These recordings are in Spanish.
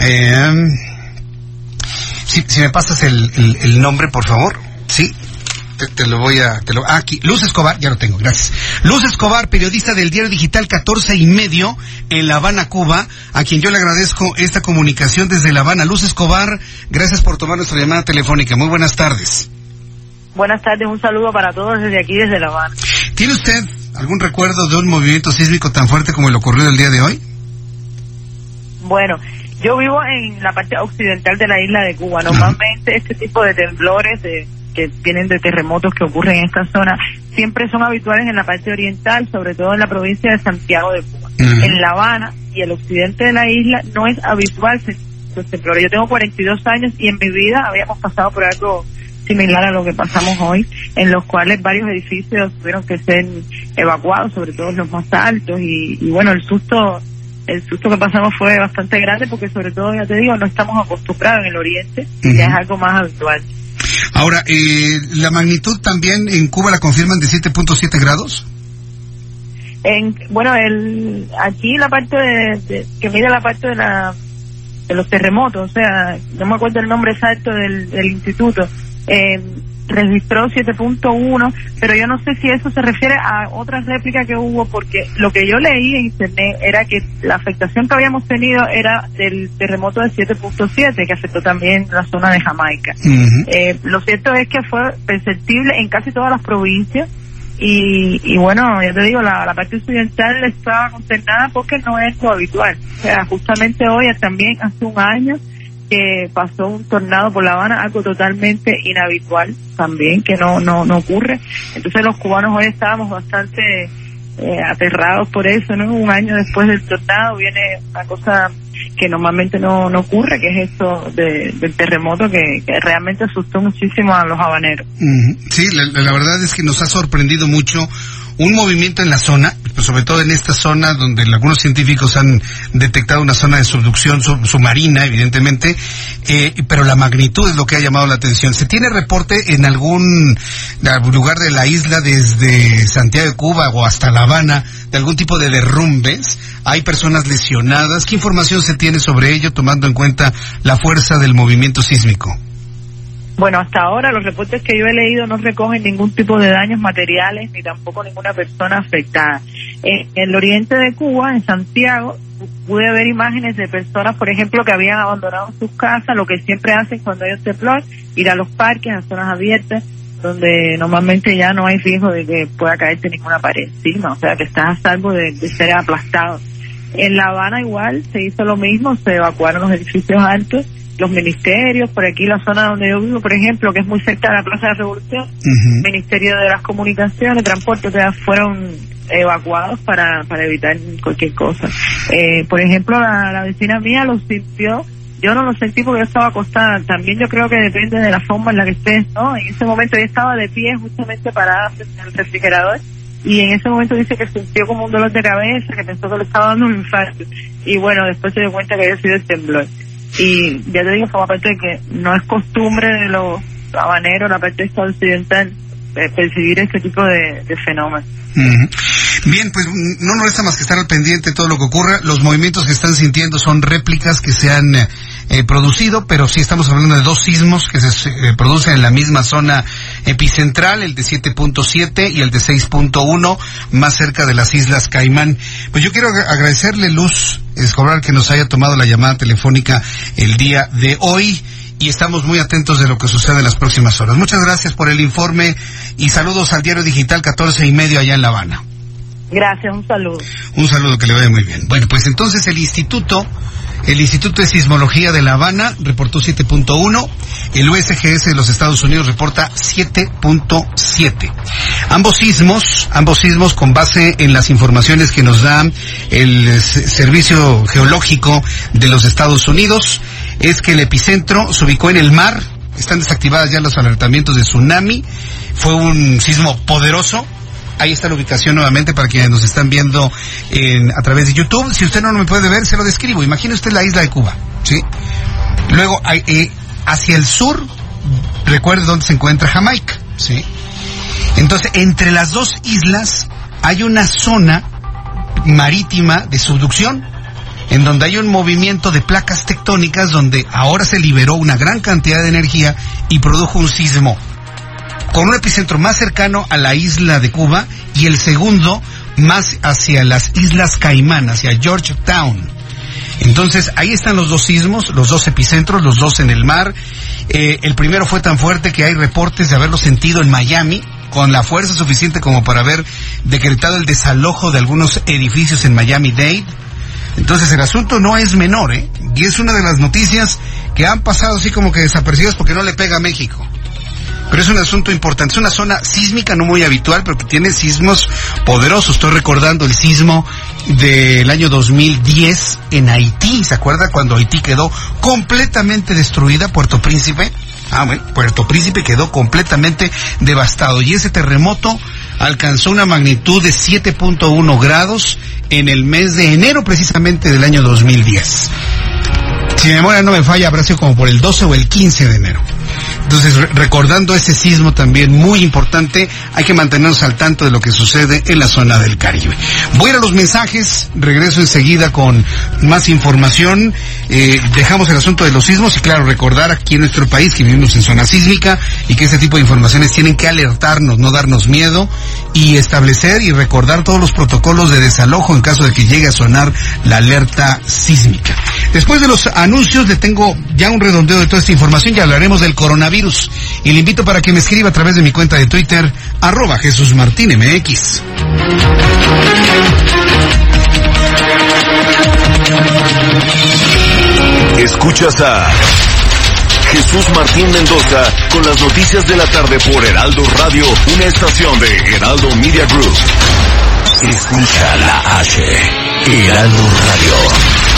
Eh, si, si me pasas el, el, el nombre, por favor. Sí, te, te, lo voy a... Te lo, ah, aquí, Luz Escobar, ya lo tengo, gracias. Luz Escobar, periodista del diario digital 14 y medio en La Habana, Cuba, a quien yo le agradezco esta comunicación desde La Habana. Luz Escobar, gracias por tomar nuestra llamada telefónica. Muy buenas tardes. Buenas tardes, un saludo para todos desde aquí, desde La Habana. ¿Tiene usted algún recuerdo de un movimiento sísmico tan fuerte como el ocurrido el día de hoy? Bueno, yo vivo en la parte occidental de la isla de Cuba. Normalmente este tipo de temblores de, que vienen de terremotos que ocurren en esta zona siempre son habituales en la parte oriental, sobre todo en la provincia de Santiago de Cuba. Uh -huh. En La Habana y el occidente de la isla no es habitual estos temblores. Yo tengo 42 años y en mi vida habíamos pasado por algo similar a lo que pasamos hoy, en los cuales varios edificios tuvieron que ser evacuados, sobre todo los más altos, y, y bueno, el susto el susto que pasamos fue bastante grande porque sobre todo, ya te digo, no estamos acostumbrados en el oriente, uh -huh. ya es algo más habitual. Ahora, eh, ¿la magnitud también en Cuba la confirman de 7.7 grados? En, bueno, el, aquí la parte de, de, que mide la parte de la de los terremotos, o sea, no me acuerdo el nombre exacto del, del instituto, eh, registró 7.1, pero yo no sé si eso se refiere a otra réplica que hubo, porque lo que yo leí en internet era que la afectación que habíamos tenido era del terremoto de 7.7, que afectó también la zona de Jamaica. Uh -huh. eh, lo cierto es que fue perceptible en casi todas las provincias, y, y bueno, ya te digo, la, la parte occidental estaba consternada porque no es lo habitual. O sea, justamente hoy, también hace un año, que pasó un tornado por La Habana, algo totalmente inhabitual también, que no, no, no ocurre. Entonces los cubanos hoy estábamos bastante eh, aterrados por eso, ¿no? Un año después del tornado viene una cosa que normalmente no, no ocurre, que es esto de, del terremoto que, que, realmente asustó muchísimo a los habaneros. Sí, la, la verdad es que nos ha sorprendido mucho un movimiento en la zona, sobre todo en esta zona donde algunos científicos han detectado una zona de subducción sub submarina, evidentemente, eh, pero la magnitud es lo que ha llamado la atención. ¿Se tiene reporte en algún lugar de la isla desde Santiago de Cuba o hasta La Habana de algún tipo de derrumbes? ¿Hay personas lesionadas? ¿Qué información se tiene sobre ello tomando en cuenta la fuerza del movimiento sísmico? Bueno, hasta ahora los reportes que yo he leído no recogen ningún tipo de daños materiales ni tampoco ninguna persona afectada. En el oriente de Cuba, en Santiago, pude ver imágenes de personas, por ejemplo, que habían abandonado sus casas, lo que siempre hacen cuando hay un temblor, ir a los parques, a zonas abiertas, donde normalmente ya no hay riesgo de que pueda caerte ninguna pared encima, o sea que estás a salvo de, de ser aplastado. En La Habana igual se hizo lo mismo, se evacuaron los edificios altos los ministerios, por aquí la zona donde yo vivo, por ejemplo, que es muy cerca de la Plaza de la Revolución, uh -huh. Ministerio de las Comunicaciones, Transporte, ya fueron evacuados para, para evitar cualquier cosa. Eh, por ejemplo, la, la vecina mía lo sintió yo no lo sentí porque yo estaba acostada. También yo creo que depende de la forma en la que estés, ¿no? En ese momento yo estaba de pie justamente parada frente al refrigerador y en ese momento dice que sintió como un dolor de cabeza, que pensó que le estaba dando un infarto. Y bueno, después se dio cuenta que había sido el temblor y ya te digo, forma parte de que no es costumbre de los habaneros, la parte occidental, eh, percibir este tipo de, fenómenos. Bien, pues no nos resta más que estar al pendiente de todo lo que ocurra. Los movimientos que están sintiendo son réplicas que se han eh, producido, pero sí estamos hablando de dos sismos que se eh, producen en la misma zona epicentral, el de 7.7 y el de 6.1, más cerca de las Islas Caimán. Pues yo quiero agradecerle, Luz Escobar, que nos haya tomado la llamada telefónica el día de hoy y estamos muy atentos de lo que sucede en las próximas horas. Muchas gracias por el informe y saludos al diario digital 14 y medio allá en La Habana. Gracias, un saludo. Un saludo que le vaya muy bien. Bueno, pues entonces el instituto, el Instituto de Sismología de La Habana reportó 7.1, el USGS de los Estados Unidos reporta 7.7. Ambos sismos, ambos sismos con base en las informaciones que nos da el Servicio Geológico de los Estados Unidos, es que el epicentro se ubicó en el mar, están desactivadas ya los alertamientos de tsunami, fue un sismo poderoso, Ahí está la ubicación nuevamente para quienes nos están viendo en, a través de YouTube. Si usted no me puede ver, se lo describo. Imagine usted la isla de Cuba, ¿sí? Luego, eh, hacia el sur, recuerde dónde se encuentra Jamaica, ¿sí? Entonces, entre las dos islas hay una zona marítima de subducción, en donde hay un movimiento de placas tectónicas donde ahora se liberó una gran cantidad de energía y produjo un sismo con un epicentro más cercano a la isla de Cuba y el segundo más hacia las Islas Caimán, hacia Georgetown. Entonces, ahí están los dos sismos, los dos epicentros, los dos en el mar. Eh, el primero fue tan fuerte que hay reportes de haberlo sentido en Miami, con la fuerza suficiente como para haber decretado el desalojo de algunos edificios en Miami-Dade. Entonces el asunto no es menor, ¿eh? Y es una de las noticias que han pasado así como que desapercibidas porque no le pega a México pero es un asunto importante. Es una zona sísmica no muy habitual, pero que tiene sismos poderosos. Estoy recordando el sismo del año 2010 en Haití. ¿Se acuerda cuando Haití quedó completamente destruida, Puerto Príncipe? Ah, bueno, Puerto Príncipe quedó completamente devastado. Y ese terremoto alcanzó una magnitud de 7.1 grados en el mes de enero precisamente del año 2010. Si mi memoria no me falla, habrá como por el 12 o el 15 de enero. Entonces, recordando ese sismo también muy importante, hay que mantenernos al tanto de lo que sucede en la zona del Caribe. Voy a ir a los mensajes, regreso enseguida con más información. Eh, dejamos el asunto de los sismos y claro, recordar aquí en nuestro país que vivimos en zona sísmica y que este tipo de informaciones tienen que alertarnos, no darnos miedo y establecer y recordar todos los protocolos de desalojo en caso de que llegue a sonar la alerta sísmica. Después de los anuncios le tengo ya un redondeo de toda esta información y hablaremos del coronavirus y le invito para que me escriba a través de mi cuenta de Twitter, arroba Jesús Martín MX. Escuchas a Jesús Martín Mendoza con las noticias de la tarde por Heraldo Radio, una estación de Heraldo Media Group. Escucha la H, Heraldo Radio.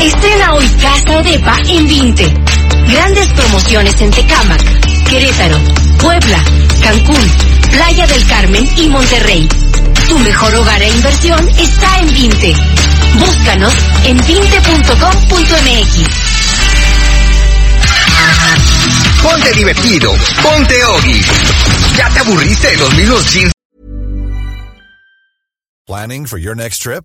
Estrena hoy Casa Odepa en 20. Grandes promociones en Tecámac, Querétaro, Puebla, Cancún, Playa del Carmen y Monterrey. Tu mejor hogar e inversión está en Vinte. Búscanos en vinte.com.mx. Ponte divertido, ponte Ogi. ¿Ya te aburriste de los mismos jeans? Planning for your next trip?